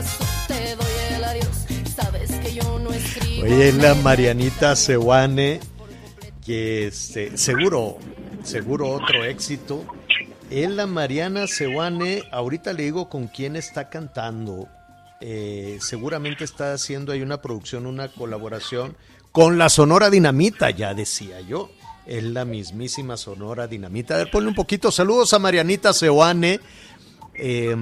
Locuras o te doy el adiós. Sabes que yo no escribo. Oye, la Marianita Sewane, que este, seguro, seguro otro éxito. Es la Mariana Sewane, ahorita le digo con quién está cantando. Eh, seguramente está haciendo ahí una producción, una colaboración con la Sonora Dinamita, ya decía yo. Es la mismísima Sonora Dinamita. A ver, ponle un poquito. Saludos a Marianita Sewane. Eh,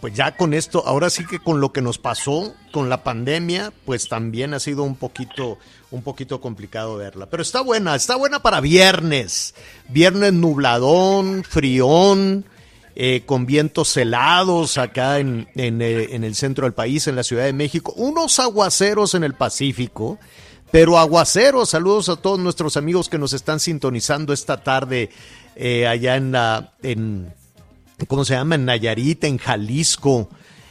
pues ya con esto, ahora sí que con lo que nos pasó con la pandemia, pues también ha sido un poquito, un poquito complicado verla. Pero está buena, está buena para viernes. Viernes nubladón, frión, eh, con vientos helados acá eh, en el centro del país, en la Ciudad de México. Unos aguaceros en el Pacífico. Pero aguaceros, saludos a todos nuestros amigos que nos están sintonizando esta tarde eh, allá en la, en, ¿cómo se llama? En Nayarit, en Jalisco,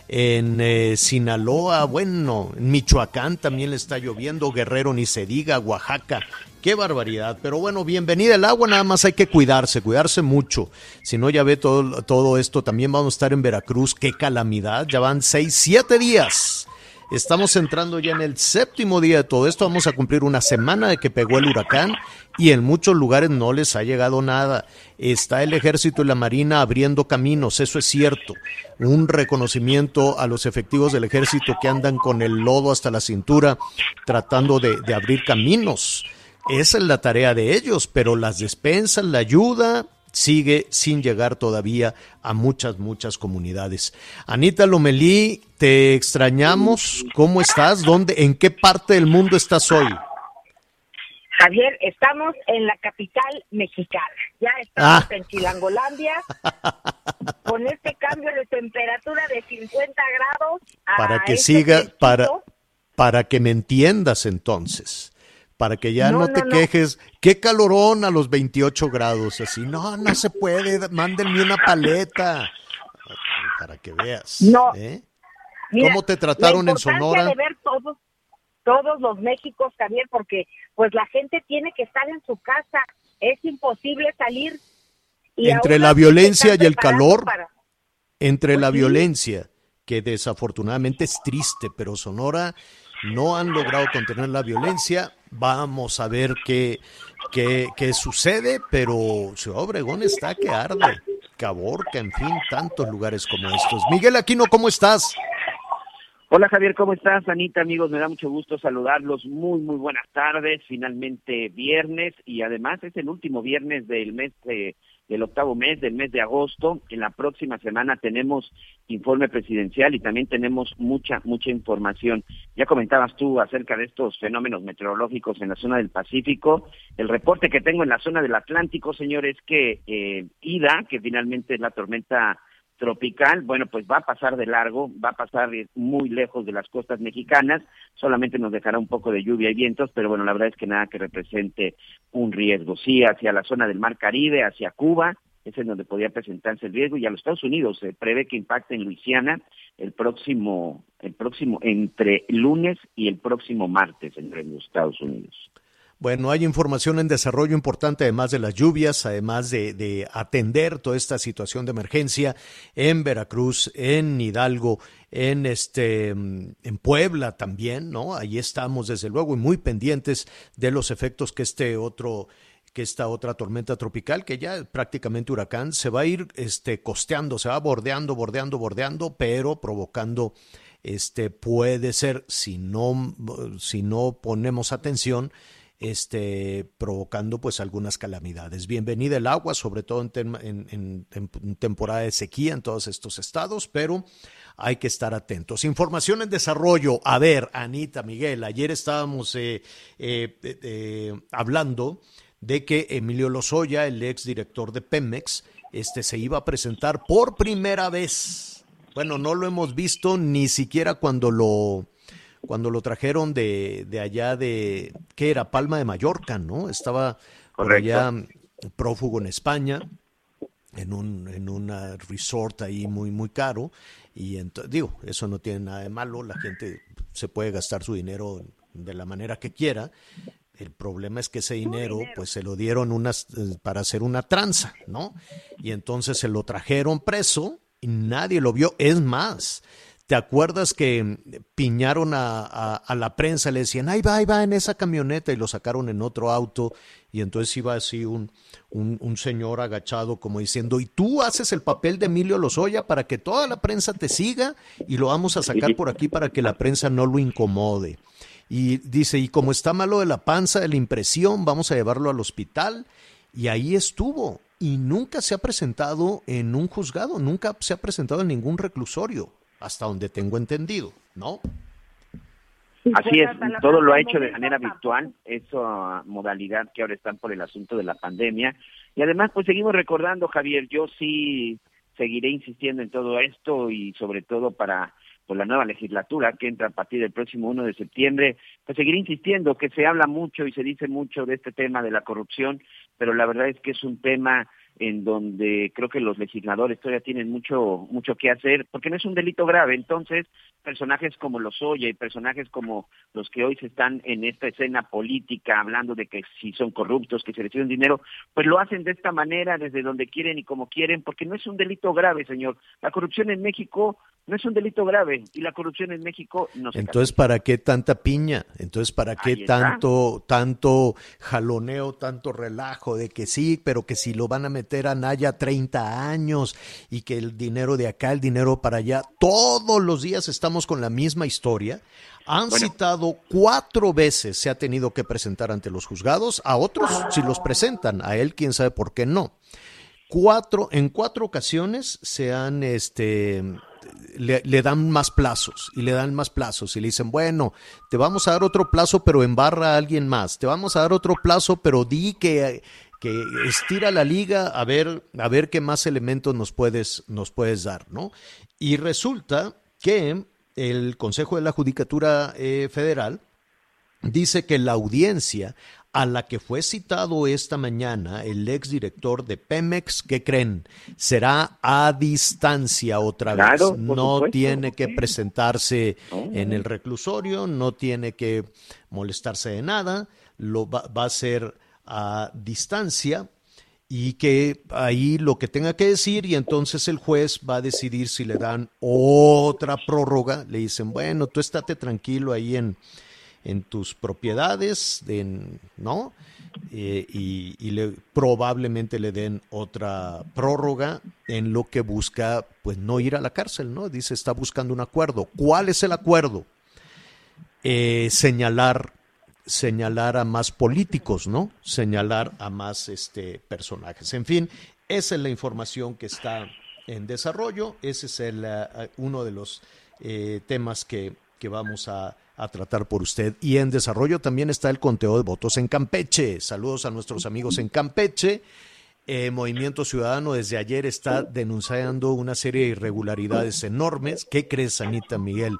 en eh, Sinaloa, bueno, en Michoacán también le está lloviendo, Guerrero ni se diga, Oaxaca. Qué barbaridad, pero bueno, bienvenida el agua, nada más hay que cuidarse, cuidarse mucho. Si no, ya ve todo, todo esto, también vamos a estar en Veracruz, qué calamidad, ya van seis, siete días. Estamos entrando ya en el séptimo día de todo esto, vamos a cumplir una semana de que pegó el huracán y en muchos lugares no les ha llegado nada. Está el ejército y la marina abriendo caminos, eso es cierto. Un reconocimiento a los efectivos del ejército que andan con el lodo hasta la cintura tratando de, abrir caminos. Esa es la tarea de ellos, pero las despensas, la ayuda, sigue sin llegar todavía a muchas, muchas comunidades. Anita Lomelí, te extrañamos. ¿Cómo estás? ¿Dónde, en qué parte del mundo estás hoy? Javier, estamos en la capital mexicana. Ya estamos Ah. en Chilangolandia con este cambio de temperatura de 50 grados. a Para que este siga, para, para que me entiendas entonces. Para que ya no, No, te no, no. quejes. Qué calorón a los 28 grados. Así, no, no se puede. Mándenme una paleta. Para que veas. No. ¿eh? Mira, ¿Cómo te trataron la en Sonora? de ver todos, todos los Méxicos, Javier, porque pues la gente tiene que estar en su casa. Es imposible salir. Y Entre la violencia y el calor. para- entre la Pues sí. violencia, que desafortunadamente es triste, pero Sonora no han logrado contener la violencia. Vamos a ver qué, qué, qué sucede, pero Ciudad Obregón está que arde. Caborca, en fin, tantos lugares como estos. Miguel Aquino, ¿cómo estás? Hola Javier, ¿cómo estás? Anita, amigos, me da mucho gusto saludarlos. Muy, muy buenas tardes. Finalmente viernes y además es el último viernes del mes de- del octavo mes, del mes de agosto. En la próxima semana tenemos informe presidencial y también tenemos mucha, mucha información. Ya comentabas tú acerca de estos fenómenos meteorológicos en la zona del Pacífico. El reporte que tengo en la zona del Atlántico, señores, que eh, Ida, que finalmente es la tormenta tropical, bueno, pues va a pasar de largo, va a pasar eh, muy lejos de las costas mexicanas, solamente nos dejará un poco de lluvia y vientos, pero bueno, la verdad es que nada que represente un riesgo. Sí, hacia la zona del Mar Caribe, hacia Cuba, es en donde podría presentarse el riesgo, y a los Estados Unidos se prevé que impacte en Luisiana el próximo, el próximo, entre lunes y el próximo martes entre los Estados Unidos. Bueno, hay información en desarrollo importante, además de las lluvias, además de, de atender toda esta situación de emergencia en Veracruz, en Hidalgo, en este en Puebla también, ¿no? Ahí estamos desde luego y muy pendientes de los efectos que este otro que esta otra tormenta tropical, que ya prácticamente huracán, se va a ir este, costeando, se va bordeando, bordeando, bordeando, pero provocando, este, puede ser, si no, si no ponemos atención, este, provocando pues algunas calamidades. Bienvenida el agua, sobre todo en, temporada de sequía en todos estos estados, pero hay que estar atentos. Información en desarrollo. A ver, Anita, Miguel, ayer estábamos eh, eh, eh, hablando de que Emilio Lozoya, el ex director de Pemex, este se iba a presentar por primera vez. Bueno, no lo hemos visto ni siquiera cuando lo cuando lo trajeron de, de allá de ¿qué era? Palma de Mallorca, ¿no? Estaba por allá prófugo en España en un en una resort ahí muy muy caro y entonces digo, eso no tiene nada de malo, la gente se puede gastar su dinero de la manera que quiera, el problema es que ese dinero, pues se lo dieron unas, eh, para hacer una tranza, ¿no? Y entonces se lo trajeron preso y nadie lo vio. Es más, ¿te acuerdas que piñaron a, la prensa? Le decían, ahí va, ahí va en esa camioneta y lo sacaron en otro auto. Y entonces iba así un, un, un señor agachado como diciendo, y tú haces el papel de Emilio Lozoya para que toda la prensa te siga y lo vamos a sacar por aquí para que la prensa no lo incomode. Y dice, y como está malo de la panza, de la impresión, vamos a llevarlo al hospital. Y ahí estuvo. Y nunca se ha presentado en un juzgado, nunca se ha presentado en ningún reclusorio, hasta donde tengo entendido, ¿no? Así es, todo lo ha hecho de manera virtual, esa modalidad que ahora están por el asunto de la pandemia. Y además, pues seguimos recordando, Javier, yo sí seguiré insistiendo en todo esto y sobre todo para por la nueva legislatura que entra a partir del próximo 1 de septiembre, pues seguir insistiendo que se habla mucho y se dice mucho de este tema de la corrupción, pero la verdad es que es un tema en donde creo que los legisladores todavía tienen mucho mucho que hacer, porque no es un delito grave. Entonces, personajes como los Oya y personajes como los que hoy se están en esta escena política hablando de que si son corruptos, que se reciben dinero, pues lo hacen de esta manera, desde donde quieren y como quieren, porque no es un delito grave, señor. La corrupción en México no es un delito grave y la corrupción en México no se Entonces, ¿para qué tanta piña? Entonces, ¿para qué tanto tanto jaloneo, tanto relajo de que sí, pero que si lo van a meter a Naya 30 años y que el dinero de acá, el dinero para allá, todos los días estamos con la misma historia? Han citado cuatro veces, se ha tenido que presentar ante los juzgados, a otros si los presentan, a él quién sabe por qué no. Cuatro, en cuatro ocasiones se han este le, dan más plazos y le dan más plazos y le dicen, bueno, te vamos a dar otro plazo, pero embarra a alguien más. Te vamos a dar otro plazo, pero di que, que estira la liga a ver, a ver qué más elementos nos puedes, nos puedes dar, ¿no? Y resulta que el Consejo de la Judicatura eh, Federal dice que la audiencia a la que fue citado esta mañana el exdirector de Pemex, ¿qué creen? Será a distancia otra vez. no tiene que presentarse en el reclusorio, no tiene que molestarse de nada, lo va, va a ser a distancia y que ahí lo que tenga que decir y entonces el juez va a decidir si le dan otra prórroga, le dicen, bueno, tú estate tranquilo ahí en, en tus propiedades, ¿no? Eh, y, le, probablemente le den otra prórroga en lo que busca, pues no ir a la cárcel, ¿no? Dice, está buscando un acuerdo. ¿Cuál es el acuerdo? Eh, señalar señalar a más políticos, ¿no? Señalar a más este, personajes. En fin, esa es la información que está en desarrollo. Ese es el, uh, uno de los eh, temas que, que vamos a, a tratar por usted. Y en desarrollo también está el conteo de votos en Campeche. Saludos a nuestros amigos en Campeche. Eh, Movimiento Ciudadano desde ayer está denunciando una serie de irregularidades enormes. ¿Qué crees, Anita Miguel?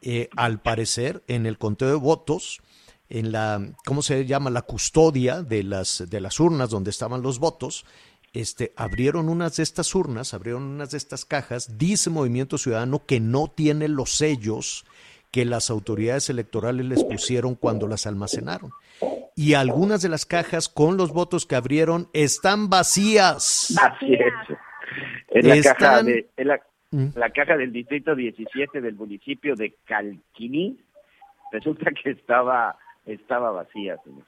Eh, al parecer, en el conteo de votos, en la, ¿cómo se llama? La custodia de las, de las urnas donde estaban los votos, este, abrieron unas de estas urnas, abrieron unas de estas cajas, dice Movimiento Ciudadano que no tiene los sellos que las autoridades electorales les pusieron cuando las almacenaron. Y algunas de las cajas con los votos que abrieron están vacías. Así es. En la caja de, Mm. la caja del distrito 17 del municipio de Calquiní resulta que estaba estaba vacía, señor.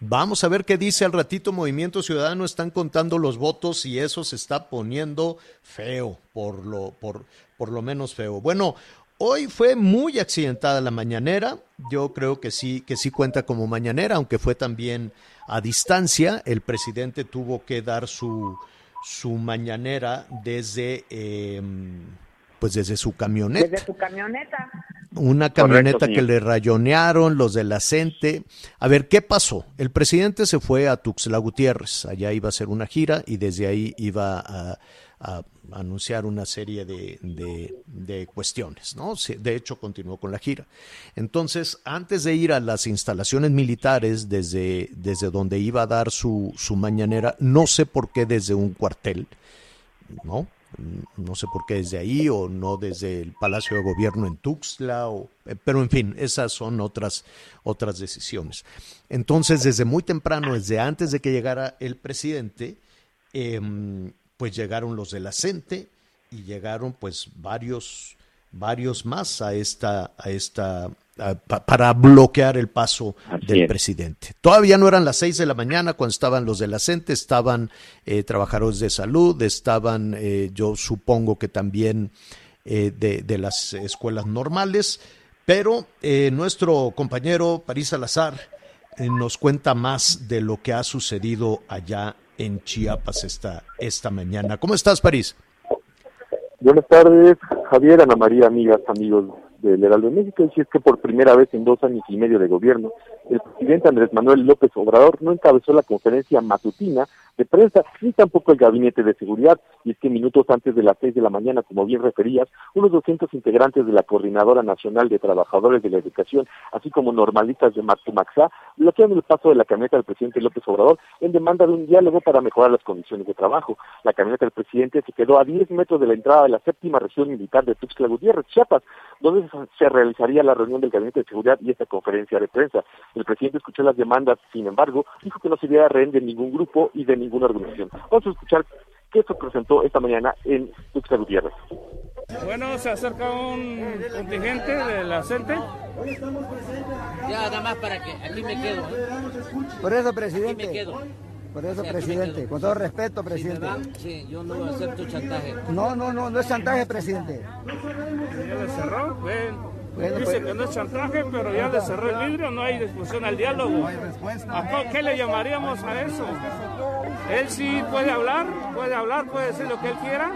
Vamos a ver qué dice al ratito Movimiento Ciudadano. Están contando los votos y eso se está poniendo feo, por lo, por, por lo menos feo. Bueno, hoy fue muy accidentada la mañanera. Yo creo que sí, que sí cuenta como mañanera, aunque fue también a distancia. El presidente tuvo que dar su, su mañanera desde, eh, pues desde su camioneta. Desde su camioneta. Una Correcto, camioneta que le rayonearon los de la CENTE. A ver, ¿qué pasó? El presidente se fue a Tuxtla Gutiérrez. Allá iba a hacer una gira y desde ahí iba a, a anunciar una serie de, de- de cuestiones, ¿no? De hecho, continuó con la gira. Entonces, antes de ir a las instalaciones militares, desde, desde donde iba a dar su, su mañanera, no sé por qué desde un cuartel, ¿no? No sé por qué desde ahí o no desde el Palacio de Gobierno en Tuxtla, o, eh, pero en fin, esas son otras, otras decisiones. Entonces, desde muy temprano, desde antes de que llegara el presidente, em, pues llegaron los de la CENTE y llegaron pues varios, varios más a esta, a esta, a- pa- para bloquear el paso Así del es. presidente. Todavía no eran las seis de la mañana cuando estaban los de la CENTE, estaban eh, trabajadores de salud, estaban, eh, yo supongo que también eh, de, de las escuelas normales, pero eh, nuestro compañero París Salazar eh, nos cuenta más de lo que ha sucedido allá en Chiapas esta, esta mañana. ¿Cómo estás, París? Buenas tardes, Javier, Ana María, amigas, amigos del Heraldo de México. Y si es que por primera vez en dos años y medio de gobierno, el presidente Andrés Manuel López Obrador no encabezó la conferencia matutina de prensa ni tampoco el gabinete de seguridad. Y es que minutos antes de las seis de la mañana, como bien referías, unos 200 integrantes de la Coordinadora Nacional de Trabajadores de la Educación, así como normalistas de Matumaxá, bloquearon el paso de la camioneta del presidente López Obrador en demanda de un diálogo para mejorar las condiciones de trabajo. La camioneta del presidente se quedó a 10 metros de la entrada de la séptima región militar de Tuxtla Gutiérrez, Chiapas, donde se realizaría la reunión del Gabinete de Seguridad y esta conferencia de prensa. El presidente escuchó las demandas, sin embargo, dijo que no sería rehén de ningún grupo y de ninguna organización. Vamos a escuchar qué se presentó esta mañana en Tuxtla Gutiérrez. Bueno, se acerca un contingente de la CENTE. Ya, nada más para que aquí me quedo. ¿eh? Por eso, Aquí me presidente. quedo. Por eso, Sí, presidente. Con todo respeto, Si presidente. sí, yo no acepto chantaje. No, no, no, no es chantaje, presidente. Ya le cerró. Ven. Bueno, Dice pues- que no es chantaje, pero ya le cerró el vidrio, no hay discusión al diálogo. ¿A co- qué le llamaríamos a eso? Él sí puede hablar, puede hablar, puede decir lo que él quiera,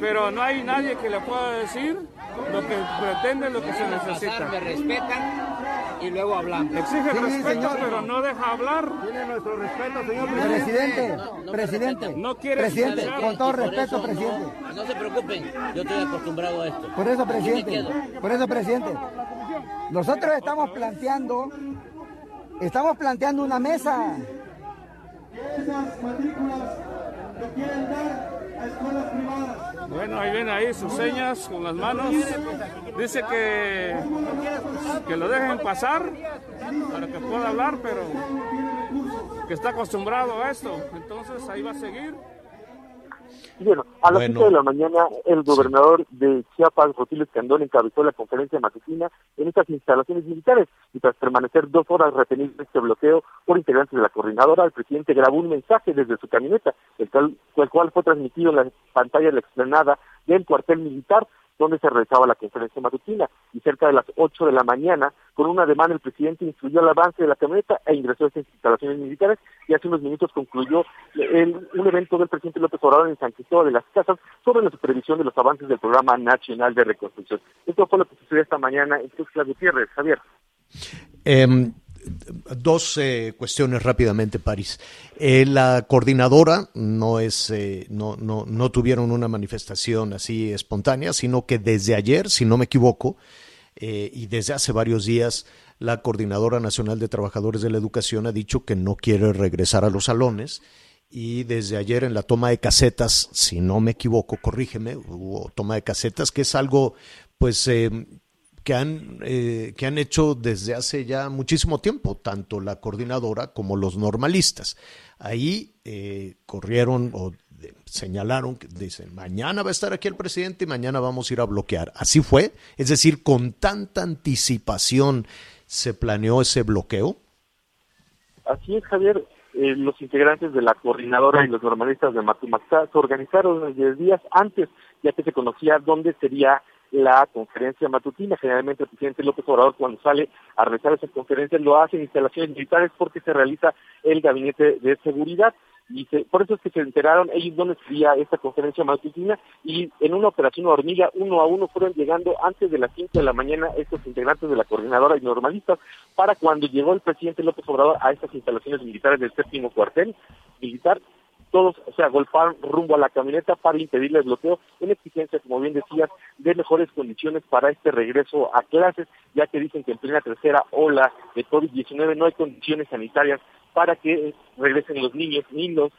pero no hay nadie que le pueda decir lo que pretende, lo que se Pasar, me necesita. respetan y luego hablamos. Exige Sí, respeto, señor. pero no deja hablar. Tiene nuestro respeto, señor presidente. No, presidente. No quiere Presidente, escuchar. con todo respeto, eso presidente. No, no se preocupen, yo estoy acostumbrado a esto. Por eso, presidente. Por eso, presidente. Nosotros estamos planteando, estamos planteando una mesa. Bueno, ahí ven ahí sus señas con las manos. Dice que, que lo dejen pasar para que pueda hablar, pero que está acostumbrado a esto. Entonces ahí va a seguir. Bueno, a las Bueno. 5 de la mañana, el gobernador de Chiapas, Rosilio Escandón, encabezó la conferencia matutina en estas instalaciones militares y tras permanecer dos horas retenido en este bloqueo por integrantes de la coordinadora, el presidente grabó un mensaje desde su camioneta, el cual, el cual fue transmitido en la pantalla de la explanada del cuartel militar donde se realizaba la conferencia matutina y cerca de las 8 de la mañana, con una demanda el presidente instruyó el avance de la camioneta e ingresó a estas instalaciones militares y hace unos minutos concluyó el- un evento del presidente López Obrador en San Cristóbal de las Casas sobre la supervisión de los avances del Programa Nacional de Reconstrucción. Esto fue lo que sucedió esta mañana en Tuxtla Gutiérrez, Javier. Em, dos eh, cuestiones rápidamente, París. Eh, la coordinadora no es, eh, no, no, no tuvieron una manifestación así espontánea, sino que desde ayer, si no me equivoco, eh, y desde hace varios días, la Coordinadora Nacional de Trabajadores de la Educación ha dicho que no quiere regresar a los salones. Y desde ayer en la toma de casetas, si no me equivoco, corrígeme, hubo toma de casetas, que es algo, pues, eh, que han, eh, que han hecho desde hace ya muchísimo tiempo, tanto la coordinadora como los normalistas. Ahí eh, corrieron o señalaron, que dicen, mañana va a estar aquí el presidente y mañana vamos a ir a bloquear. Así fue, es decir, con tanta anticipación se planeó ese bloqueo. Así es, Javier. Eh, los integrantes de la coordinadora y los normalistas de Matumaxá se organizaron desde días antes, ya que se conocía dónde sería la conferencia matutina. Generalmente el presidente López Obrador cuando sale a realizar esas conferencias lo hace en instalaciones militares porque se realiza el gabinete de seguridad. Y se- por eso es que se enteraron ellos dónde sería esta conferencia matutina y en una operación hormiga uno a uno fueron llegando antes de las 5 de la mañana estos integrantes de la coordinadora y normalistas para cuando llegó el presidente López Obrador a estas instalaciones militares del séptimo cuartel militar todos se agolparon rumbo a la camioneta para impedirle el bloqueo en exigencia, como bien decías, de mejores condiciones para este regreso a clases, ya que dicen que en plena tercera ola de COVID-19 no hay condiciones sanitarias para que regresen los niños, ni los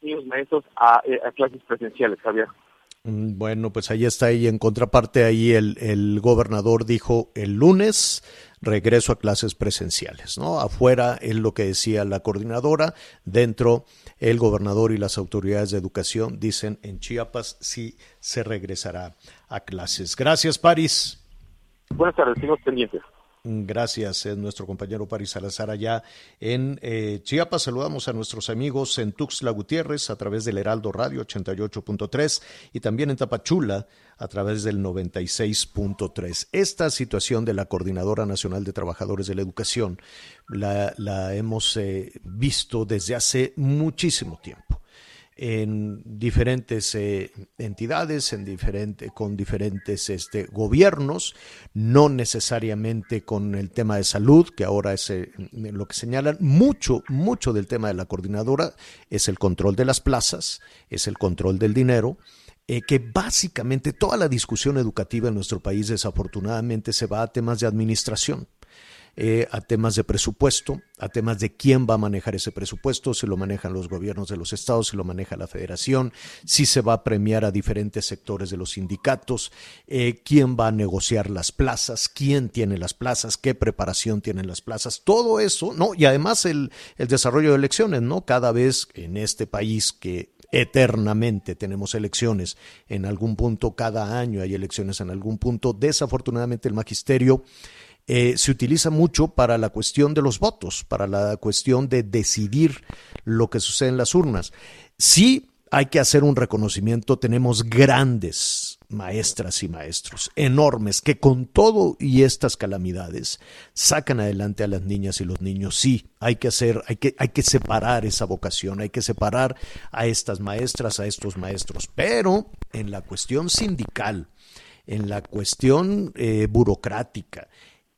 niños maestros a, eh, a clases presenciales, Javier. Mm, Bueno, pues ahí está. Y en contraparte, ahí el, gobernador dijo el lunes regreso a clases presenciales, ¿no? Afuera es lo que decía la coordinadora, dentro el gobernador y las autoridades de educación dicen en Chiapas sí se regresará a clases. Gracias, París. Buenas tardes, seguimos pendientes. Gracias, es nuestro compañero Paris Salazar allá en eh, Chiapas. Saludamos a nuestros amigos en Tuxtla Gutiérrez a través del Heraldo Radio 88.3 y también en Tapachula a través del 96.3. Esta situación de la Coordinadora Nacional de Trabajadores de la Educación la, hemos eh, visto desde hace muchísimo tiempo en diferentes eh, entidades, en diferente, con diferentes este, gobiernos, no necesariamente con el tema de salud, que ahora es eh, lo que señalan. Mucho, mucho del tema de la coordinadora es el control de las plazas, es el control del dinero, eh, que básicamente toda la discusión educativa en nuestro país desafortunadamente se va a temas de administración eh, a temas de presupuesto, a temas de quién va a manejar ese presupuesto, si lo manejan los gobiernos de los estados, si lo maneja la federación, si se va a premiar a diferentes sectores de los sindicatos, eh, quién va a negociar las plazas, quién tiene las plazas, qué preparación tienen las plazas, todo eso, ¿no? Y además el, el desarrollo de elecciones, ¿no? Cada vez en este país que eternamente tenemos elecciones en algún punto, cada año hay elecciones en algún punto, desafortunadamente el magisterio eh, se utiliza mucho para la cuestión de los votos, para la cuestión de decidir lo que sucede en las urnas. Sí hay que hacer un reconocimiento, tenemos grandes maestras y maestros, enormes, que con todo y estas calamidades sacan adelante a las niñas y los niños. Sí, hay que hacer, hay que, hay que separar esa vocación, hay que separar a estas maestras, a estos maestros, pero en la cuestión sindical, en la cuestión eh, burocrática,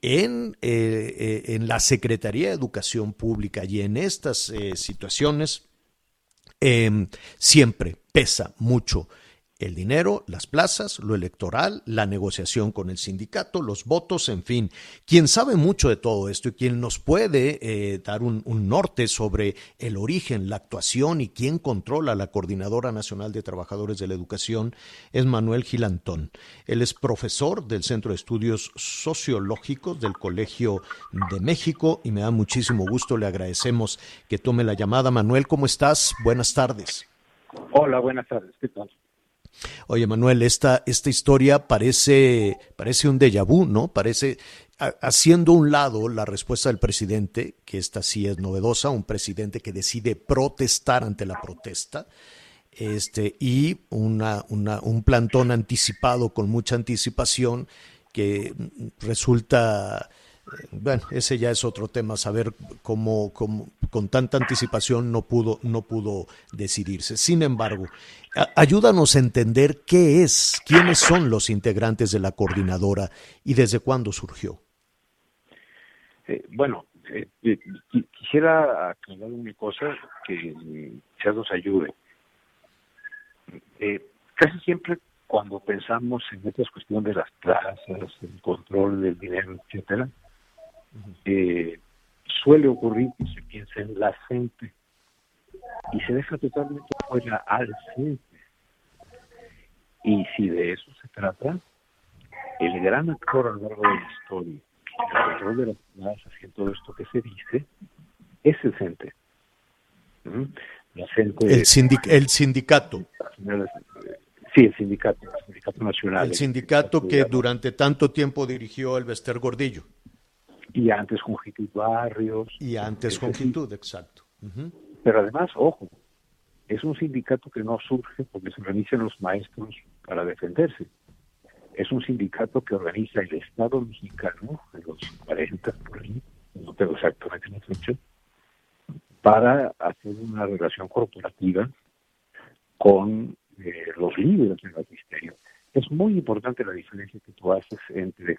en, eh, eh, en, la Secretaría de Educación Pública y en estas eh, situaciones eh, siempre pesa mucho el dinero, las plazas, lo electoral, la negociación con el sindicato, los votos, en fin. Quien sabe mucho de todo esto y quien nos puede eh, dar un, un, norte sobre el origen, la actuación y quién controla la Coordinadora Nacional de Trabajadores de la Educación es Manuel Gilantón. Él es profesor del Centro de Estudios Sociológicos del Colegio de México y me da muchísimo gusto, le agradecemos que tome la llamada. Manuel, ¿cómo estás? Buenas tardes. Hola, buenas tardes. ¿Qué tal? Oye, Manuel, esta, esta historia parece, parece un déjà vu, ¿no? Parece, haciendo un lado la respuesta del presidente, que esta sí es novedosa, un presidente que decide protestar ante la protesta, este, y una, una, un plantón anticipado con mucha anticipación que resulta, bueno, ese ya es otro tema, saber cómo, con tanta anticipación no pudo, no pudo decidirse. Sin embargo, ayúdanos a entender qué es, quiénes son los integrantes de la coordinadora y desde cuándo surgió. Eh, bueno, eh, eh, quisiera aclarar una cosa que quizás nos ayude. casi siempre cuando pensamos en estas cuestiones de las plazas, el control del dinero, etcétera, uh-huh. suele ocurrir que se piensa en la gente y se deja totalmente fuera al centro. Y si de eso se trata, el gran actor a lo largo de la historia, el control de las plazas y todo esto que se dice, es el CENTE. ¿Mm? la gente... El, sindic- el sindicato. Sí, el sindicato, el sindicato nacional. El sindicato que durante tanto tiempo dirigió el Bester Gordillo. Y antes Jungitud Barrios. Y antes Es Jungitud, exacto. Pero además, ojo, es un sindicato que no surge porque se organizan los maestros para defenderse. Es un sindicato que organiza el Estado mexicano en los 40, por ahí, no tengo exactamente la fecha, para hacer una relación corporativa con eh, los líderes del magisterio. Es muy importante la diferencia que tú haces entre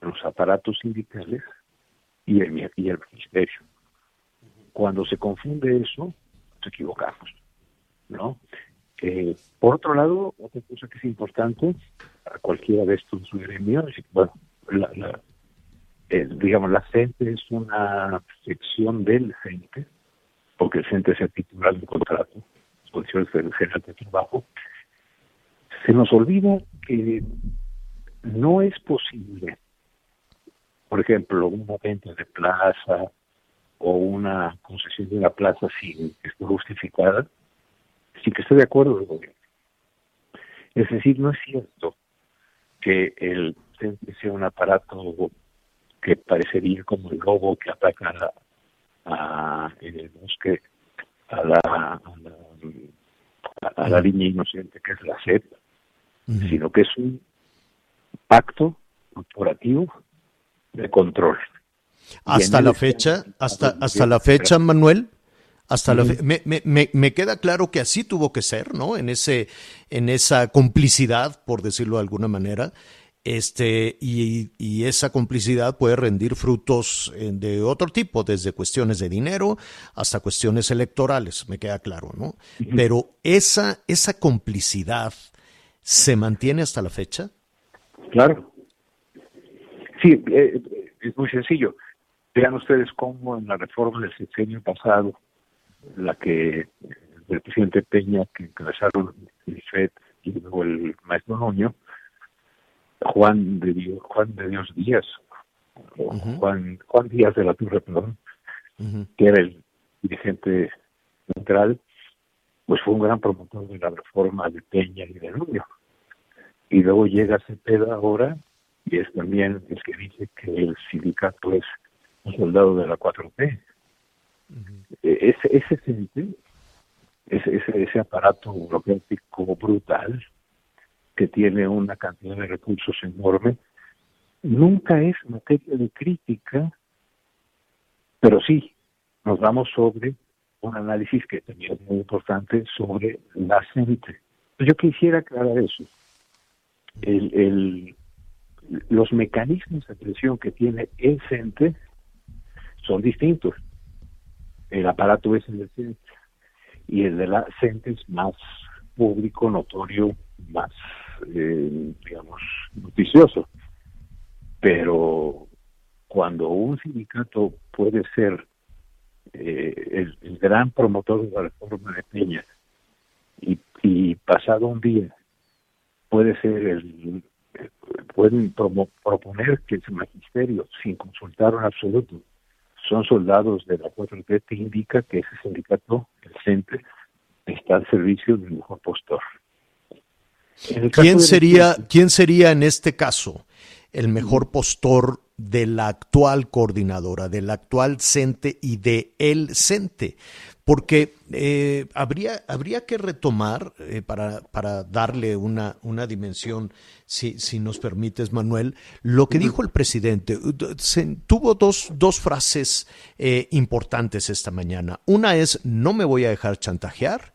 los aparatos sindicales y el, y el magisterio. Cuando se confunde eso, nos equivocamos, ¿no? Eh, por otro lado, otra cosa que es importante para cualquiera de estos gremios, bueno, la, eh, digamos, la CENTE es una sección del CENTE, porque el CENTE es el titular del contrato, Condiciones General de Trabajo. Se nos olvida que no es posible, por ejemplo, una venta de plaza o una concesión de una plaza sin que esté justificada, sin que esté de acuerdo el gobierno. Es decir, no es cierto que el CENTE sea un aparato que parecería como el lobo que ataca a a- en el bosque a la, a la, a la línea inocente que es la SED, sino que es un pacto corporativo de control. Hasta la fecha, hasta, hasta la fecha, Manuel, hasta la fe- me, me- me- me queda claro que así tuvo que ser, ¿no? En ese, en esa complicidad, por decirlo de alguna manera, este, y, y esa complicidad puede rendir frutos eh, de otro tipo, desde cuestiones de dinero hasta cuestiones electorales, me queda claro, ¿no? Pero esa, esa complicidad se mantiene hasta la fecha. Claro. Sí, eh, es muy sencillo. Vean ustedes cómo en la reforma del sexenio pasado, la que el presidente Peña, que encabezaron el FED y luego el maestro Nuño, Juan de Dios, Juan de Dios Díaz, o Juan, Juan Díaz de la Torre, perdón, que era el dirigente central, pues fue un gran promotor de la reforma de Peña y de Nuño. Y luego llega Cepeda ahora, y es también el que dice que el sindicato es un soldado de la 4T. Eh, Ese, ese, CNT, ese, ese, ese aparato burocrático brutal, que tiene una cantidad de recursos enorme, nunca es materia de crítica, pero sí nos vamos sobre un análisis que también es muy importante sobre la gente. Yo quisiera aclarar eso. El, el, los mecanismos de presión que tiene el CENTE son distintos. El aparato es el del CENTE y el de la CENTE es más público, notorio, más, eh, digamos, noticioso. Pero cuando un sindicato puede ser eh, el, el gran promotor de la reforma de Peña y, y pasado un día puede ser el pueden promo- proponer que ese magisterio sin consultar en absoluto son soldados de la 4T te indica que ese sindicato el CENTE está al servicio del mejor postor. El ¿Quién sería, ¿Quién sería en este caso el mejor postor de la actual coordinadora, del actual CENTE y de el CENTE? Porque eh, habría, habría que retomar, eh, para, para darle una, una dimensión, si, si nos permites, Manuel, lo que dijo el presidente. Se- tuvo dos, dos frases eh, importantes esta mañana. Una es, no me voy a dejar chantajear,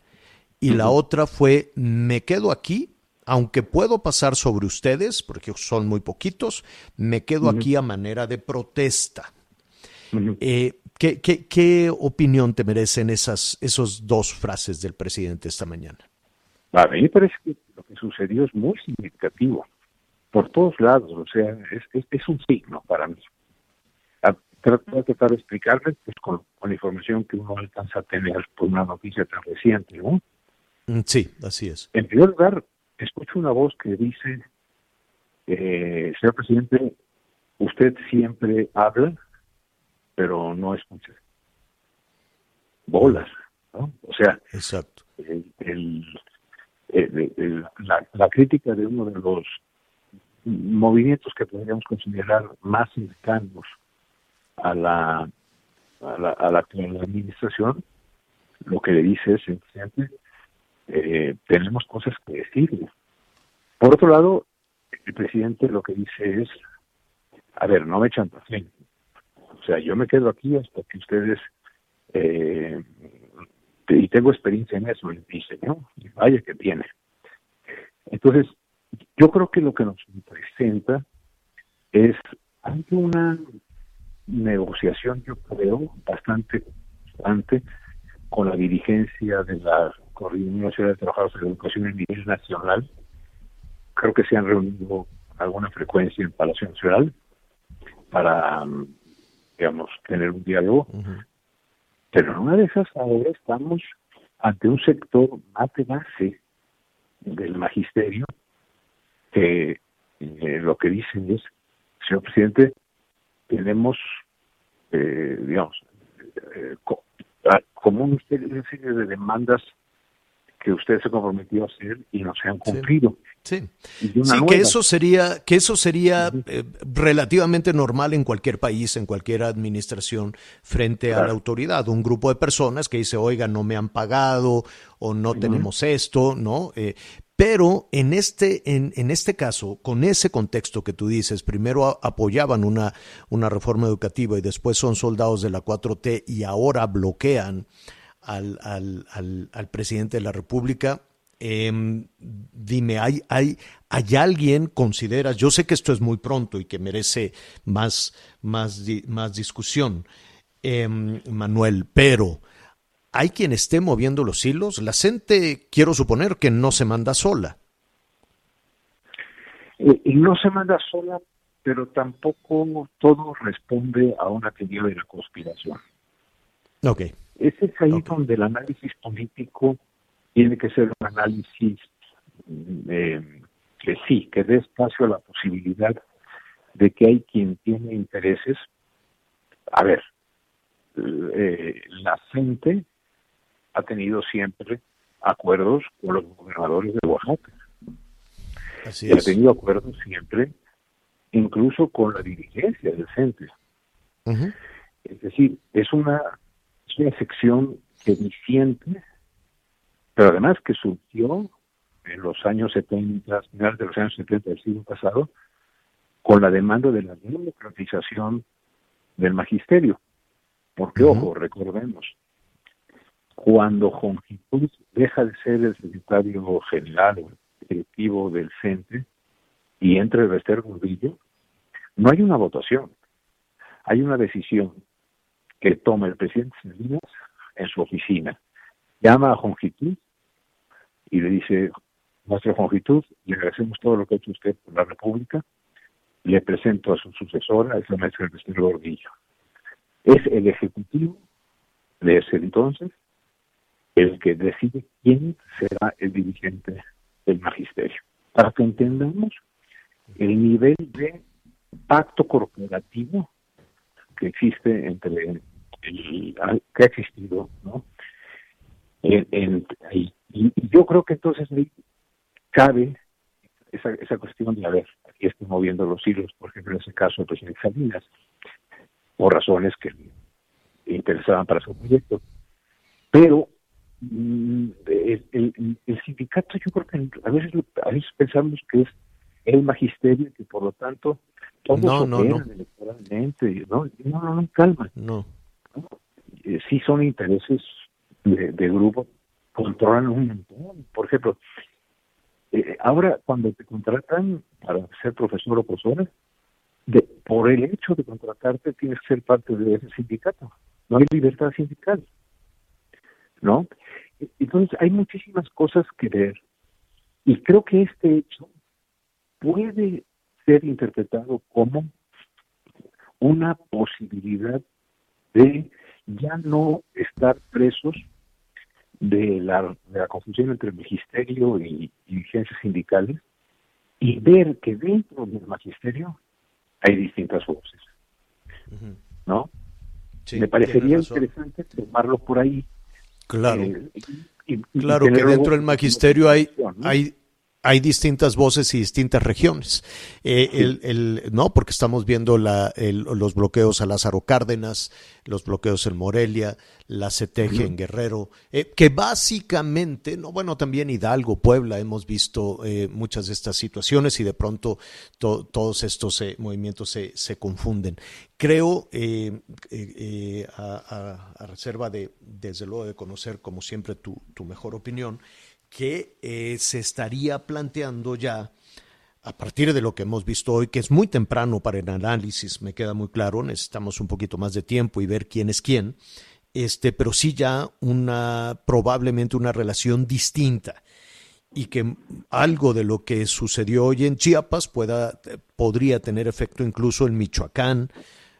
y la otra fue, me quedo aquí aunque puedo pasar sobre ustedes, porque son muy poquitos, me quedo aquí a manera de protesta. Eh, ¿qué, qué, qué opinión te merecen esas esos dos frases del presidente esta mañana? A mí me parece que lo que sucedió es muy significativo, por todos lados, o sea, es, es, es un signo para mí. A- Trato de tratar de explicarles pues, con, con la información que uno alcanza a tener por una noticia tan reciente, ¿no? Mm, Sí, así es. En primer lugar, escucho una voz que dice, eh, señor presidente, usted siempre habla, pero no escucha. Bolas. ¿no? O sea, Exacto. el- el- el- la, la crítica de uno de los movimientos que podríamos considerar más cercanos a la, a la, a la administración, lo que le dice es, el presidente, eh, tenemos cosas que decirle. Por otro lado, el presidente lo que dice es, a ver, no me chantajeen. O sea, yo me quedo aquí hasta que ustedes, eh, y tengo experiencia en eso, dice, ¿no? Y vaya que tiene. Entonces, yo creo que lo que nos presenta es, hay una negociación, yo creo, bastante constante con la dirigencia de la Coordinación Nacional de Trabajadores de la Educación a nivel nacional. Creo que se han reunido alguna frecuencia en Palacio Nacional para, mm, digamos, tener un diálogo. Pero en una de esas ahora estamos ante un sector más de base del magisterio que eh, lo que dicen es, señor presidente, tenemos, eh, digamos, eh, co- a- como una serie una serie de demandas que usted se comprometió a hacer y no se han cumplido. Sí. Sí, que nueva. eso sería, que eso sería eh, relativamente normal en cualquier país, en cualquier administración, frente a la autoridad. Un grupo de personas que dice, oiga, no me han pagado o no tenemos esto, ¿no? Eh, pero en este, en, en este caso, con ese contexto que tú dices, primero a- apoyaban una, una reforma educativa y después son soldados de la 4T y ahora bloquean al, al, al, al presidente de la República. Em, dime, ¿hay, hay, ¿hay alguien, consideras, yo sé que esto es muy pronto y que merece más, más, más discusión, em, Manuel, pero ¿hay quien esté moviendo los hilos? La gente, quiero suponer que no se manda sola. Eh, y no se manda sola, pero tampoco todo responde a una teoría de la conspiración. Ok. Ese es ahí donde el análisis político tiene que ser un análisis mm, eh, que sí, que dé espacio a la posibilidad de que hay quien tiene intereses. A ver, eh, la gente ha tenido siempre acuerdos con los gobernadores de Oaxaca. Así y ha tenido acuerdos siempre, incluso con la dirigencia del CENTE. Ujú. Es decir, es una, una sección que disiente, pero además que surgió en los años 70, finales de los años 70 del siglo pasado, con la demanda de la democratización del magisterio. Porque, ojo, recordemos, cuando Jongitud deja de ser el secretario general o directivo del CENTE y entra el Bester Gordillo, no hay una votación, hay una decisión que toma el presidente Salinas en su oficina. Llama a Jongitud y le dice, nuestra Jongitud, le agradecemos todo lo que ha hecho usted por la República, le presento a su sucesora, es la maestra Bester Gordillo. Es el Ejecutivo de ese entonces el que decide quién será el dirigente del magisterio. Para que entendamos el nivel de pacto corporativo que existe entre que ha existido, ¿no? En, en- ahí. y, y yo creo que entonces ahí cabe esa, esa cuestión de, a ver, aquí estoy moviendo los hilos, por ejemplo, en ese caso el presidente Salinas, por razones que interesaban para su proyecto. Pero mm, el, el- el sindicato yo creo que a veces, a veces pensamos que es el magisterio y que por lo tanto todos No, no, no. electoralmente, ¿no? No, no, no, calma. No. Eh, sí son intereses de, de grupo, controlan un montón. Por ejemplo, eh, ahora cuando te contratan para ser profesor o profesora, de, por el hecho de contratarte tienes que ser parte de ese sindicato. No hay libertad sindical. ¿No? E- Entonces hay muchísimas cosas que ver. Y creo que este hecho puede ser interpretado como una posibilidad de ya no estar presos de la, de la confusión entre el magisterio y dirigencias sindicales y ver que dentro del magisterio hay distintas voces, ¿no? Sí, Me parecería interesante tomarlo por ahí. Claro. Eh, y- y Claro que dentro del magisterio hay, hay, hay distintas voces y distintas regiones. Eh, el, el- no, porque estamos viendo la, el- los bloqueos a Lázaro Cárdenas, los bloqueos en Morelia, la CETEGE en Guerrero, eh, que básicamente, no, bueno, también Hidalgo, Puebla, hemos visto eh, muchas de estas situaciones y de pronto to- todos estos eh, movimientos se, se confunden. Creo, eh, eh, eh, a, a- a reserva de, desde luego, de conocer, como siempre, tu, tu mejor opinión, que eh, se estaría planteando ya, a partir de lo que hemos visto hoy, que es muy temprano para el análisis, me queda muy claro, necesitamos un poquito más de tiempo y ver quién es quién, este, pero sí ya una, probablemente una relación distinta y que algo de lo que sucedió hoy en Chiapas pueda, podría tener efecto incluso en Michoacán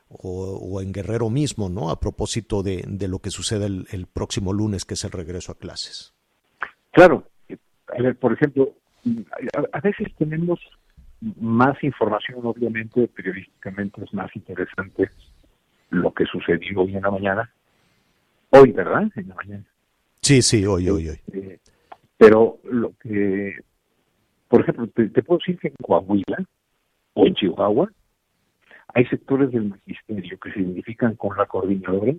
o, en Guerrero mismo, ¿no? A propósito de, de lo que sucede el, el próximo lunes, que es el regreso a clases. Claro, a ver, por ejemplo, a, veces tenemos más información, obviamente, periodísticamente es más interesante lo que sucedió hoy en la mañana. Hoy, ¿verdad? En la mañana. Sí, sí, hoy, hoy, hoy. Eh, pero lo que, por ejemplo, te, te puedo decir que en Coahuila o en Chihuahua hay sectores del magisterio que se identifican con la coordinadora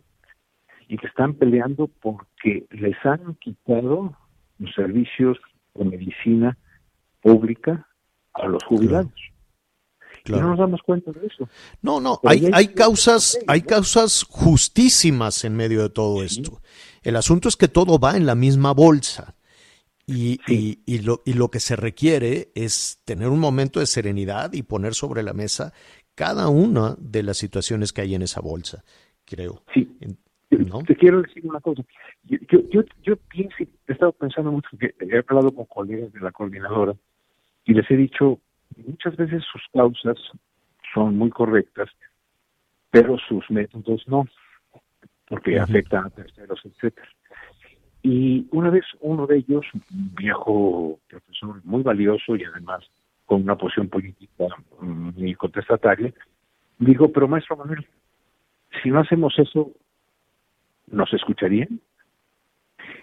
y que están peleando porque les han quitado los servicios de medicina pública a los jubilados. Y no nos damos cuenta de eso. No, no, Pero hay, hay causas, hay causas justísimas en medio de todo esto. El asunto es que todo va en la misma bolsa. Y, y, y lo, y lo que se requiere es tener un momento de serenidad y poner sobre la mesa cada una de las situaciones que hay en esa bolsa, creo. Sí. ¿No? Te quiero decir una cosa. Yo, yo, yo, yo pienso, he estado pensando mucho, que he hablado con colegas de la coordinadora y les he dicho, muchas veces sus causas son muy correctas, pero sus métodos no, porque afectan a terceros, etcétera. Y una vez uno de ellos, un viejo profesor muy valioso y además con una posición política muy contestataria, dijo, pero maestro Manuel, si no hacemos eso, ¿nos escucharían?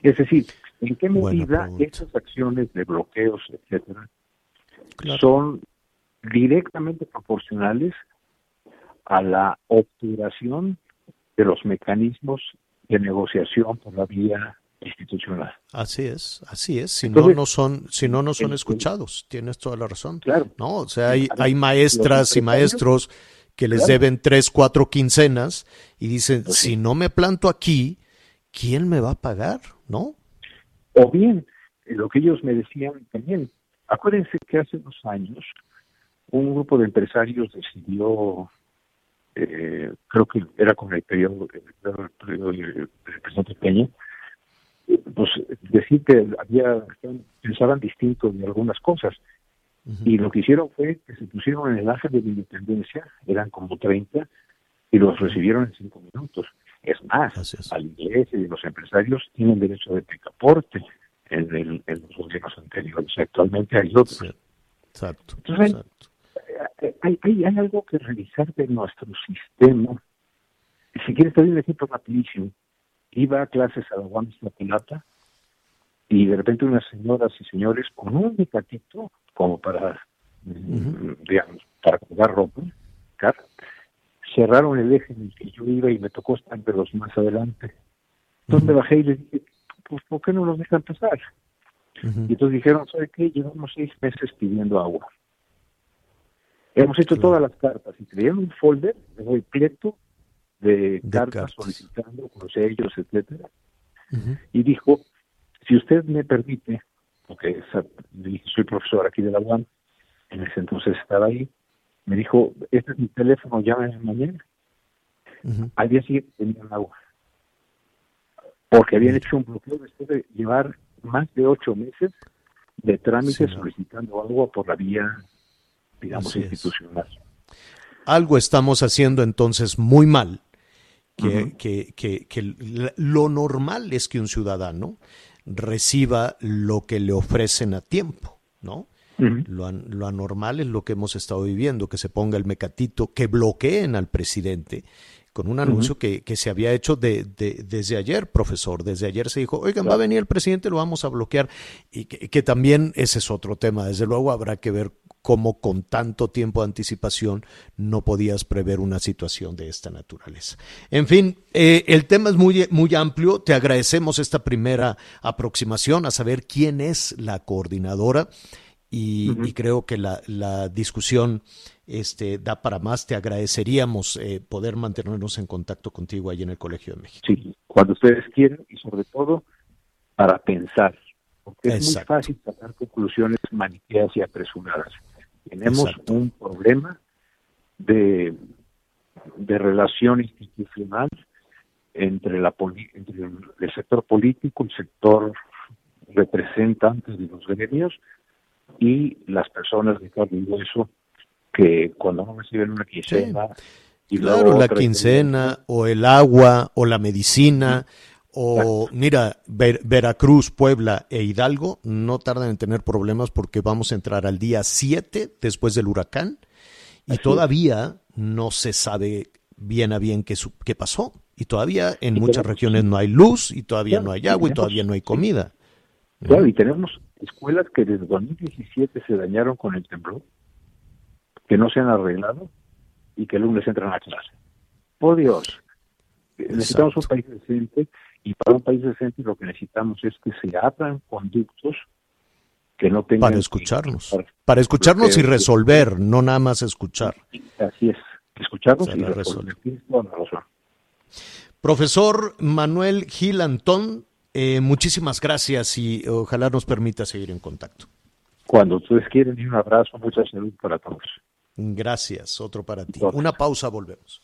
Es decir, ¿en qué medida esas acciones de bloqueos, etcétera, son directamente proporcionales a la obturación de los mecanismos de negociación por la vía institucional? Así es, así es. Si Entonces, no, no son, si no, no son escuchados. Tienes toda la razón. Claro. No, o sea, hay, hay maestras y maestros que les Claro. deben tres, cuatro quincenas y dicen, si no me planto aquí, ¿quién me va a pagar? ¿No? O bien, eh, lo que ellos me decían también, acuérdense que hace unos años un grupo de empresarios decidió, eh, creo que era con el periodo, el periodo- el periodo del presidente Peña, eh, pues decir que había pensaban distinto de algunas cosas. Y lo que hicieron fue que se pusieron en el ángel de la independencia, eran como 30, y los recibieron en cinco minutos. Es más, a la iglesia y los empresarios tienen derecho de picaporte en, el- en los gobiernos anteriores. Actualmente hay otros. Exacto. Entonces, hay, hay, hay- hay algo que revisar de nuestro sistema. Si quieres te doy un ejemplo rapidísimo. Iba a clases a la UAM Plata y de repente unas señoras y señores con un mecatito como para, mm, digamos, para colgar ropa, cerraron el eje en el que yo iba y me tocó estar de los más adelante. Entonces me bajé y les dije, pues ¿por qué no los dejan pasar? Y entonces dijeron, ¿sabe qué? Llevamos seis meses pidiendo agua. Hemos hecho todas las cartas y tenían un folder repleto de, cartas, solicitando con sellos, etcétera. Y dijo, si usted me permite, porque soy profesor aquí de la UAM, en ese entonces estaba ahí, me dijo, este es mi teléfono, llámame mañana. Al día siguiente tenían agua. Porque habían hecho un bloqueo después de llevar más de ocho meses de trámite solicitando agua por la vía, digamos, Así es. institucional. Algo estamos haciendo entonces muy mal. Que, que- que- que lo normal es que un ciudadano reciba lo que le ofrecen a tiempo, ¿no? Lo, an- lo anormal es lo que hemos estado viviendo, que se ponga el mecatito, que bloqueen al presidente con un anuncio que, que, se había hecho de, de, desde ayer, profesor. Desde ayer se dijo, oigan, va a venir el presidente, lo vamos a bloquear. Y que, que, también ese es otro tema. Desde luego habrá que ver cómo con tanto tiempo de anticipación no podías prever una situación de esta naturaleza. En fin, eh, el tema es muy, muy amplio. Te agradecemos esta primera aproximación a saber quién es la coordinadora y, uh -huh. y creo que la, la discusión este, da para más. Te agradeceríamos eh, poder mantenernos en contacto contigo ahí en el Colegio de México. Sí, cuando ustedes quieran y sobre todo para pensar, porque es muy fácil sacar conclusiones maniqueas y apresuradas. Tenemos Exacto. un problema de, de relación institucional entre, la, entre el sector político, el sector representante de los gremios y las personas de carne y hueso que cuando no reciben una quincena sí. y claro la quincena o el agua o la medicina o mira Ver Veracruz Puebla e Hidalgo no tardan en tener problemas porque vamos a entrar al día 7 después del huracán y Así todavía no se sabe bien a bien qué, qué pasó. Y todavía en y muchas tenemos, regiones no hay luz y todavía claro, no hay agua y, tenemos, y todavía no hay comida. Claro y tenemos escuelas que desde 2017 se dañaron con el temblor que no se han arreglado y que el lunes entran a clase. Por Dios, Exacto. necesitamos un país decente y para un país decente lo que necesitamos es que se abran conductos que no tengan... Para escucharnos, para, para escucharnos y resolver, no nada más escuchar. Así es, escucharnos y resolver. Profesor Manuel Gil Antón, eh, muchísimas gracias y ojalá nos permita seguir en contacto. Cuando ustedes quieren, y un abrazo, mucha salud para todos. Gracias, otro para ti. Una pausa, volvemos.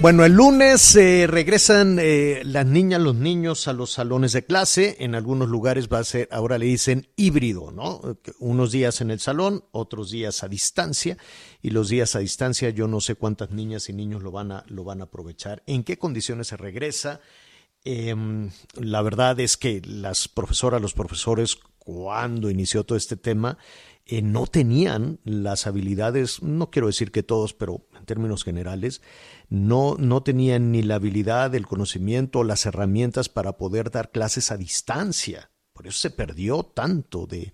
Bueno, el lunes eh, regresan eh, las niñas, los niños a los salones de clase. En algunos lugares va a ser, ahora le dicen híbrido, ¿no? Unos días en el salón, otros días a distancia. Y los días a distancia, yo no sé cuántas niñas y niños lo van a, lo van a aprovechar. ¿En qué condiciones se regresa? Eh, la verdad es que las profesoras, los profesores, cuando inició todo este tema, eh, no tenían las habilidades, no quiero decir que todos, pero en términos generales, no, no tenían ni la habilidad, el conocimiento, las herramientas para poder dar clases a distancia. Por eso se perdió tanto de,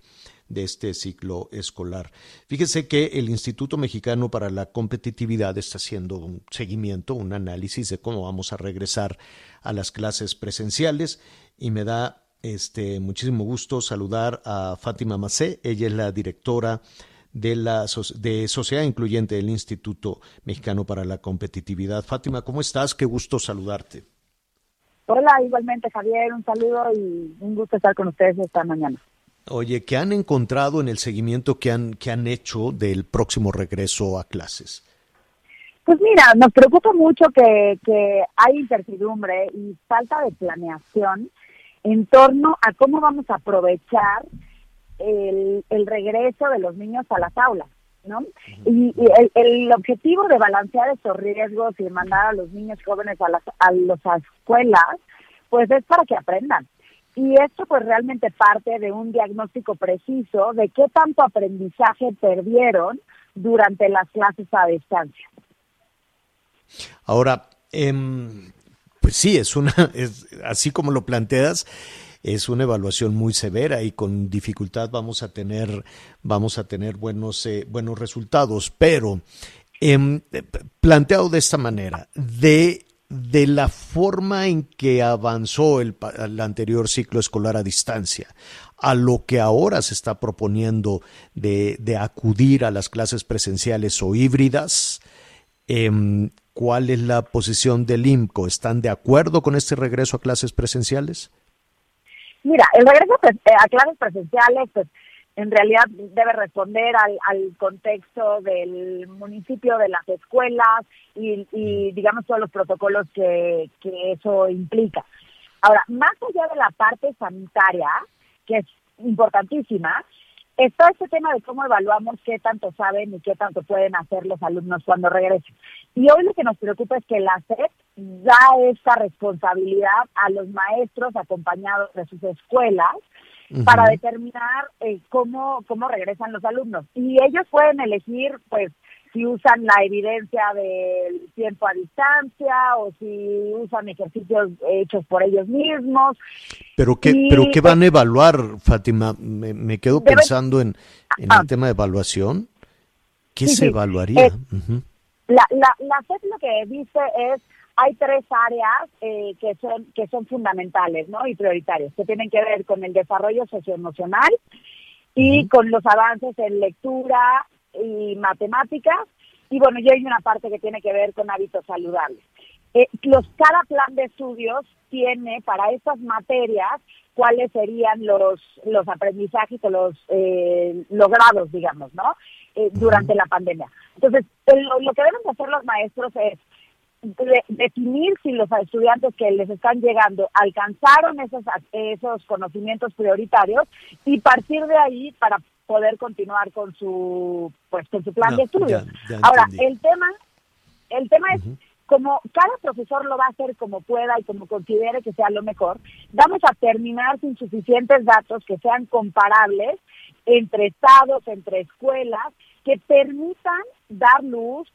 de este ciclo escolar. Fíjese que el Instituto Mexicano para la Competitividad está haciendo un seguimiento, un análisis de cómo vamos a regresar a las clases presenciales y me da este, muchísimo gusto saludar a Fátima Macé, ella es la directora de la de Sociedad Incluyente del Instituto Mexicano para la Competitividad. Fátima, ¿cómo estás? Qué gusto saludarte. Hola, igualmente Javier, un saludo y un gusto estar con ustedes esta mañana. Oye, ¿qué han encontrado en el seguimiento que han, que han hecho del próximo regreso a clases? Pues mira, nos preocupa mucho que, que hay incertidumbre y falta de planeación en torno a cómo vamos a aprovechar el, el regreso de los niños a las aulas. ¿no? Y, y el, el, objetivo de balancear estos riesgos y de mandar a los niños jóvenes a las a las escuelas, pues es para que aprendan. Y esto pues realmente parte de un diagnóstico preciso de qué tanto aprendizaje perdieron durante las clases a distancia. Ahora, eh, pues sí, es una, es, así como lo planteas, es una evaluación muy severa y con dificultad vamos a tener, vamos a tener buenos, eh, buenos resultados. Pero eh, planteado de esta manera, de, de la forma en que avanzó el, el anterior ciclo escolar a distancia, a lo que ahora se está proponiendo de, de acudir a las clases presenciales o híbridas, eh, ¿cuál es la posición del IMCO? ¿Están de acuerdo con este regreso a clases presenciales? Mira, el regreso a clases presenciales, pues en realidad debe responder al, al contexto del municipio, de las escuelas y, y digamos todos los protocolos que, que eso implica. Ahora, más allá de la parte sanitaria, que es importantísima, está este tema de cómo evaluamos qué tanto saben y qué tanto pueden hacer los alumnos cuando regresen. Y hoy lo que nos preocupa es que la SEP da esta responsabilidad a los maestros acompañados de sus escuelas para determinar eh, cómo, cómo regresan los alumnos. Y ellos pueden elegir, pues, si usan la evidencia del tiempo a distancia o si usan ejercicios hechos por ellos mismos. Pero qué, Y, pero qué pues, van a evaluar, Fátima. Me, me quedo pensando en, en Ah. el tema de evaluación. ¿Qué Sí, se evaluaría? Eh. La, la, la SEP lo que dice es, hay tres áreas eh, que son que son fundamentales ¿no? y prioritarias, que tienen que ver con el desarrollo socioemocional y con los avances en lectura y matemáticas, y bueno, y hay una parte que tiene que ver con hábitos saludables. Eh, los, cada plan de estudios tiene para estas materias cuáles serían los, los aprendizajes o los eh, logrados, digamos, ¿no? Eh, durante la pandemia. Entonces, lo, que deben de hacer los maestros es de- definir si los estudiantes que les están llegando alcanzaron esos, esos conocimientos prioritarios y partir de ahí para poder continuar con su pues con su plan No, de estudios. ya- ya Ahora, entendí. el tema el tema es como cada profesor lo va a hacer como pueda y como considere que sea lo mejor, vamos a terminar sin suficientes datos que sean comparables entre estados, entre escuelas, que permitan dar luz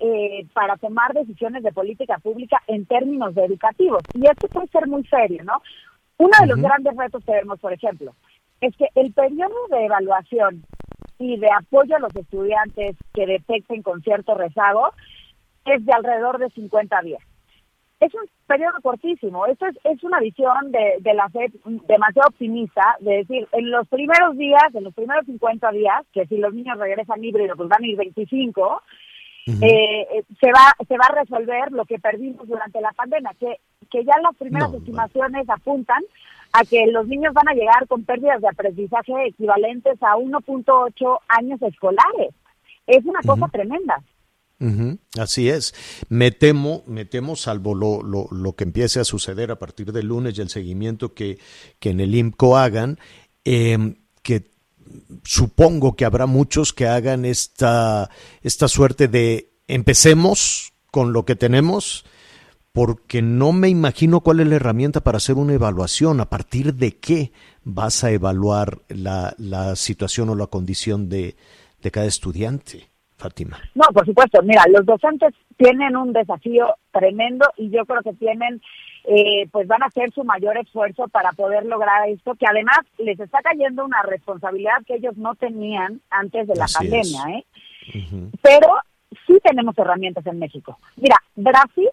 eh, para tomar decisiones de política pública en términos de educativos. Y esto puede ser muy serio, ¿no? Uno de los grandes retos que vemos, por ejemplo, es que el periodo de evaluación y de apoyo a los estudiantes que detecten con cierto rezago es de alrededor de 50 días. Es un periodo cortísimo. Esto es, es una visión de, de la FED demasiado optimista, de decir, en los primeros días, en los primeros 50 días, que si los niños regresan híbridos, pues van a ir 25, eh, eh, se va se va a resolver lo que perdimos durante la pandemia, que, que ya las primeras estimaciones apuntan a que los niños van a llegar con pérdidas de aprendizaje equivalentes a 1.8 años escolares. Es una cosa tremenda. Así es. Me temo, me temo, salvo lo, lo, lo que empiece a suceder a partir del lunes y el seguimiento que, que en el IMCO hagan, eh, que supongo que habrá muchos que hagan esta, esta suerte de empecemos con lo que tenemos, porque no me imagino cuál es la herramienta para hacer una evaluación, a partir de qué vas a evaluar la, la situación o la condición de, de cada estudiante, Fátima. No, por supuesto. Mira, los docentes tienen un desafío tremendo y yo creo que tienen, eh, pues van a hacer su mayor esfuerzo para poder lograr esto, que además les está cayendo una responsabilidad que ellos no tenían antes de la Así pandemia. ¿eh? Pero sí tenemos herramientas en México. Mira, Brasil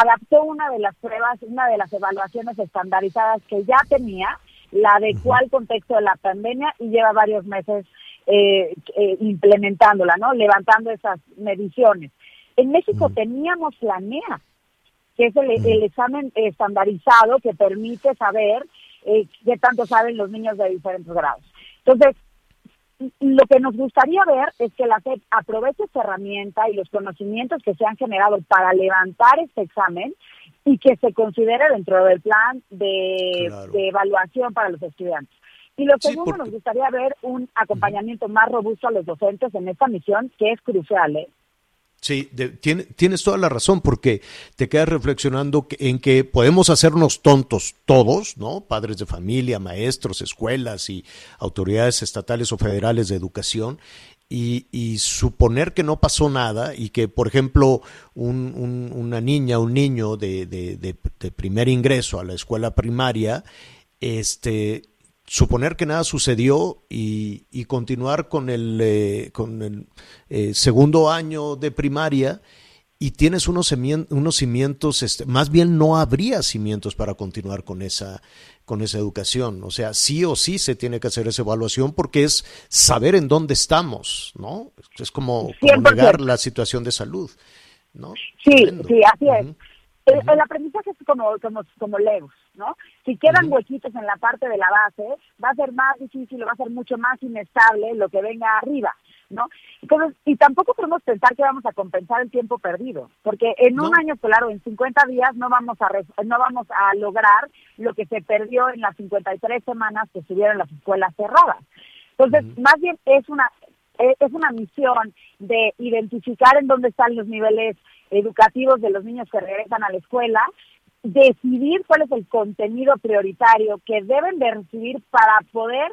adaptó una de las pruebas, una de las evaluaciones estandarizadas que ya tenía, la adecuó al contexto de la pandemia y lleva varios meses eh, eh, implementándola, ¿no? Levantando esas mediciones. En México teníamos la NEA, que es el, el examen estandarizado que permite saber eh, qué tanto saben los niños de diferentes grados. Entonces, lo que nos gustaría ver es que la SEP aproveche esta herramienta y los conocimientos que se han generado para levantar este examen y que se considere dentro del plan de, Claro. de evaluación para los estudiantes. Y lo Sí, segundo, porque- nos gustaría ver un acompañamiento más robusto a los docentes en esta misión, que es crucial. ¿eh? Sí, de- tiene- tienes toda la razón, porque te quedas reflexionando que- en que podemos hacernos tontos todos, ¿no? Padres de familia, maestros, escuelas y autoridades estatales o federales de educación, y, y suponer que no pasó nada y que, por ejemplo, un- un- una niña, un niño de, de- primer ingreso a la escuela primaria, este, suponer que nada sucedió y, y continuar con el, eh, con el eh, segundo año de primaria y tienes unos, semien- unos cimientos, este, más bien no habría cimientos para continuar con esa, con esa educación. O sea, sí o sí se tiene que hacer esa evaluación porque es saber en dónde estamos, ¿no? Es como, como 100%. negar la situación de salud, ¿no? Sí, Tremendo. sí, así es. El, el aprendizaje es como, como, como Legos, ¿no? Si quedan huequitos en la parte de la base, va a ser más difícil, va a ser mucho más inestable lo que venga arriba, ¿no? Entonces, y tampoco podemos pensar que vamos a compensar el tiempo perdido, porque en un año escolar o en 50 días no vamos a no vamos a lograr lo que se perdió en las 53 semanas que estuvieron las escuelas cerradas. Entonces, más bien es una eh, es una misión de identificar en dónde están los niveles educativos de los niños que regresan a la escuela, decidir cuál es el contenido prioritario que deben de recibir para poder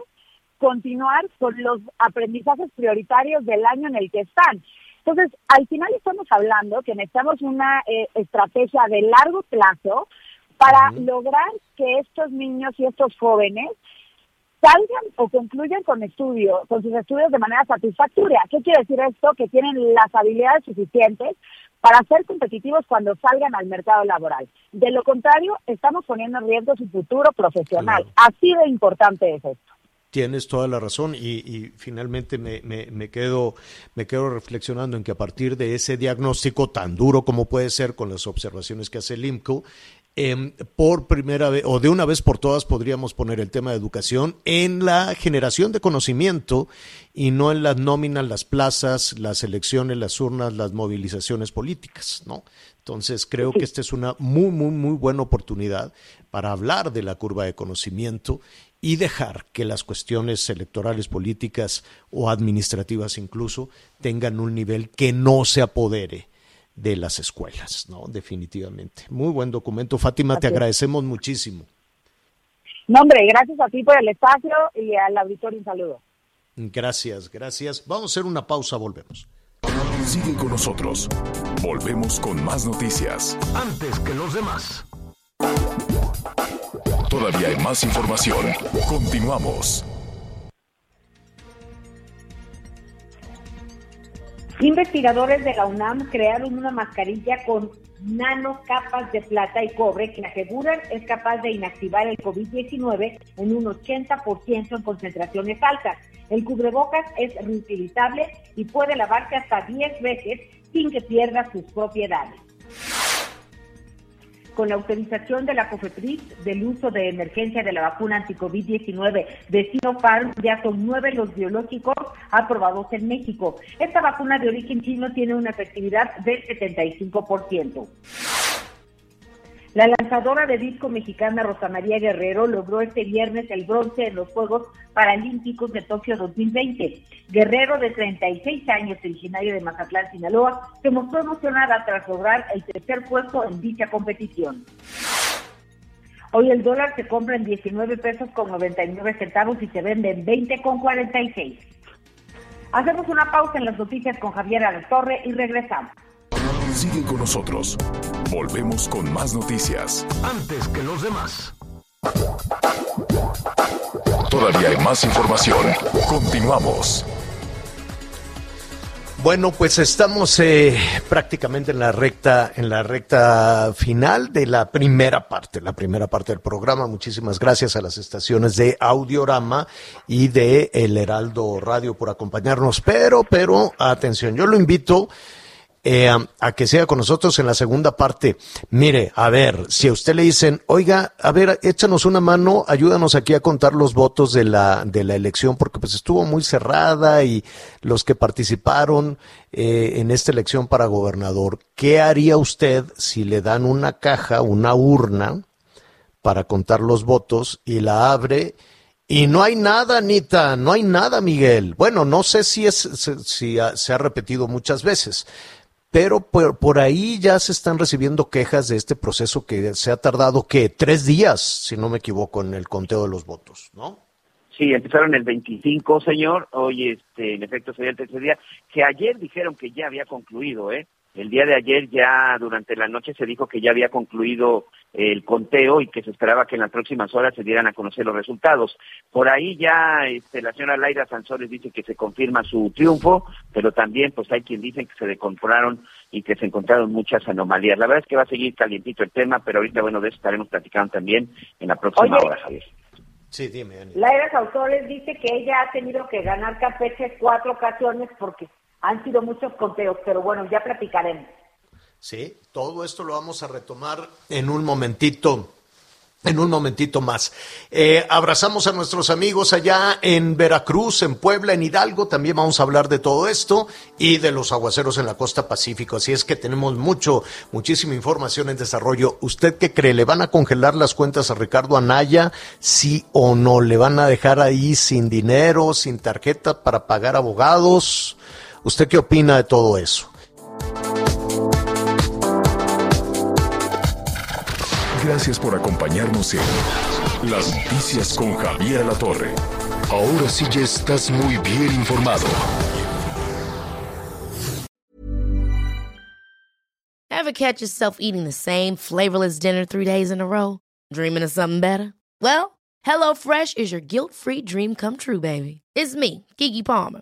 continuar con los aprendizajes prioritarios del año en el que están. Entonces, al final estamos hablando que necesitamos una eh, estrategia de largo plazo para lograr que estos niños y estos jóvenes salgan o concluyan con estudio, con sus estudios de manera satisfactoria. ¿Qué quiere decir esto? Que tienen las habilidades suficientes para ser competitivos cuando salgan al mercado laboral. De lo contrario, estamos poniendo en riesgo su futuro profesional. Así de importante es esto. Tienes toda la razón y, y finalmente me, me, me, quedo, me quedo reflexionando en que a partir de ese diagnóstico tan duro como puede ser con las observaciones que hace el IMCO, eh, por primera vez o de una vez por todas podríamos poner el tema de educación en la generación de conocimiento y no en las nóminas, las plazas, las elecciones, las urnas, las movilizaciones políticas, ¿no? Entonces creo que esta es una muy, muy, muy buena oportunidad para hablar de la curva de conocimiento y dejar que las cuestiones electorales, políticas o administrativas incluso tengan un nivel que no se apodere de las escuelas, ¿no? Definitivamente. Muy buen documento. Fátima, te agradecemos muchísimo. No, hombre, gracias a ti por el espacio y al auditorio un saludo. Gracias, gracias. Vamos a hacer una pausa, volvemos. Sigue con nosotros. Volvemos con más noticias. Antes que los demás. Todavía hay más información. Continuamos. Investigadores de la UNAM crearon una mascarilla con nanocapas de plata y cobre que aseguran es capaz de inactivar el COVID-19 en un 80% en concentraciones altas. El cubrebocas es reutilizable y puede lavarse hasta 10 veces sin que pierda sus propiedades con la autorización de la COFEPRIS del uso de emergencia de la vacuna anti-COVID-19 de Sinopharm, ya son nueve los biológicos aprobados en México. Esta vacuna de origen chino tiene una efectividad del 75%. La lanzadora de disco mexicana Rosa María Guerrero logró este viernes el bronce en los Juegos Paralímpicos de Tokio 2020. Guerrero, de 36 años, originario de Mazatlán, Sinaloa, se mostró emocionada tras lograr el tercer puesto en dicha competición. Hoy el dólar se compra en 19 pesos con 99 centavos y se vende en 20 con 46. Hacemos una pausa en las noticias con Javier Torre y regresamos. Sigue con nosotros. Volvemos con más noticias. Antes que los demás. Todavía hay más información. Continuamos. Bueno, pues estamos eh, prácticamente en la recta, en la recta final de la primera parte, la primera parte del programa. Muchísimas gracias a las estaciones de Audiorama y de El Heraldo Radio por acompañarnos. Pero, pero, atención, yo lo invito eh, a que sea con nosotros en la segunda parte. Mire, a ver, si a usted le dicen, oiga, a ver, échanos una mano, ayúdanos aquí a contar los votos de la, de la elección, porque pues estuvo muy cerrada y los que participaron eh, en esta elección para gobernador, ¿qué haría usted si le dan una caja, una urna para contar los votos y la abre? Y no hay nada, Anita, no hay nada, Miguel. Bueno, no sé si, es, si se ha repetido muchas veces, pero por, por, ahí ya se están recibiendo quejas de este proceso que se ha tardado, que tres días, si no me equivoco, en el conteo de los votos, ¿no? Sí, empezaron el 25, señor, hoy este, en efecto sería el tercer día, que ayer dijeron que ya había concluido, ¿eh? El día de ayer ya durante la noche se dijo que ya había concluido el conteo y que se esperaba que en las próximas horas se dieran a conocer los resultados. Por ahí ya este, la señora Laira Sansores dice que se confirma su triunfo, pero también pues hay quien dice que se deconfuraron y que se encontraron muchas anomalías. La verdad es que va a seguir calientito el tema, pero ahorita bueno de eso estaremos platicando también en la próxima hora, Javier. Sí, dime. Laira Sansores dice que ella ha tenido que ganar Campeche cuatro ocasiones porque han sido muchos conteos, pero bueno, ya platicaremos. Sí, todo esto lo vamos a retomar en un momentito. en un momentito más. Eh, abrazamos a nuestros amigos allá en Veracruz, en Puebla, en Hidalgo. También vamos a hablar de todo esto y de los aguaceros en la costa Pacífico. Así es que tenemos mucho, muchísima información en desarrollo. ¿Usted qué cree? ¿Le van a congelar las cuentas a Ricardo Anaya? ¿Sí o no? ¿Le van a dejar ahí sin dinero, sin tarjeta para pagar abogados? ¿Usted qué opina de todo eso? Gracias por acompañarnos en Las Noticias con Javier La Torre. Ahora sí ya estás muy bien informado. Ever catch yourself eating the same flavorless dinner three days in a row? Dreaming of something better? Well, HelloFresh is your guilt-free dream come true, baby. It's me, Kiki Palmer.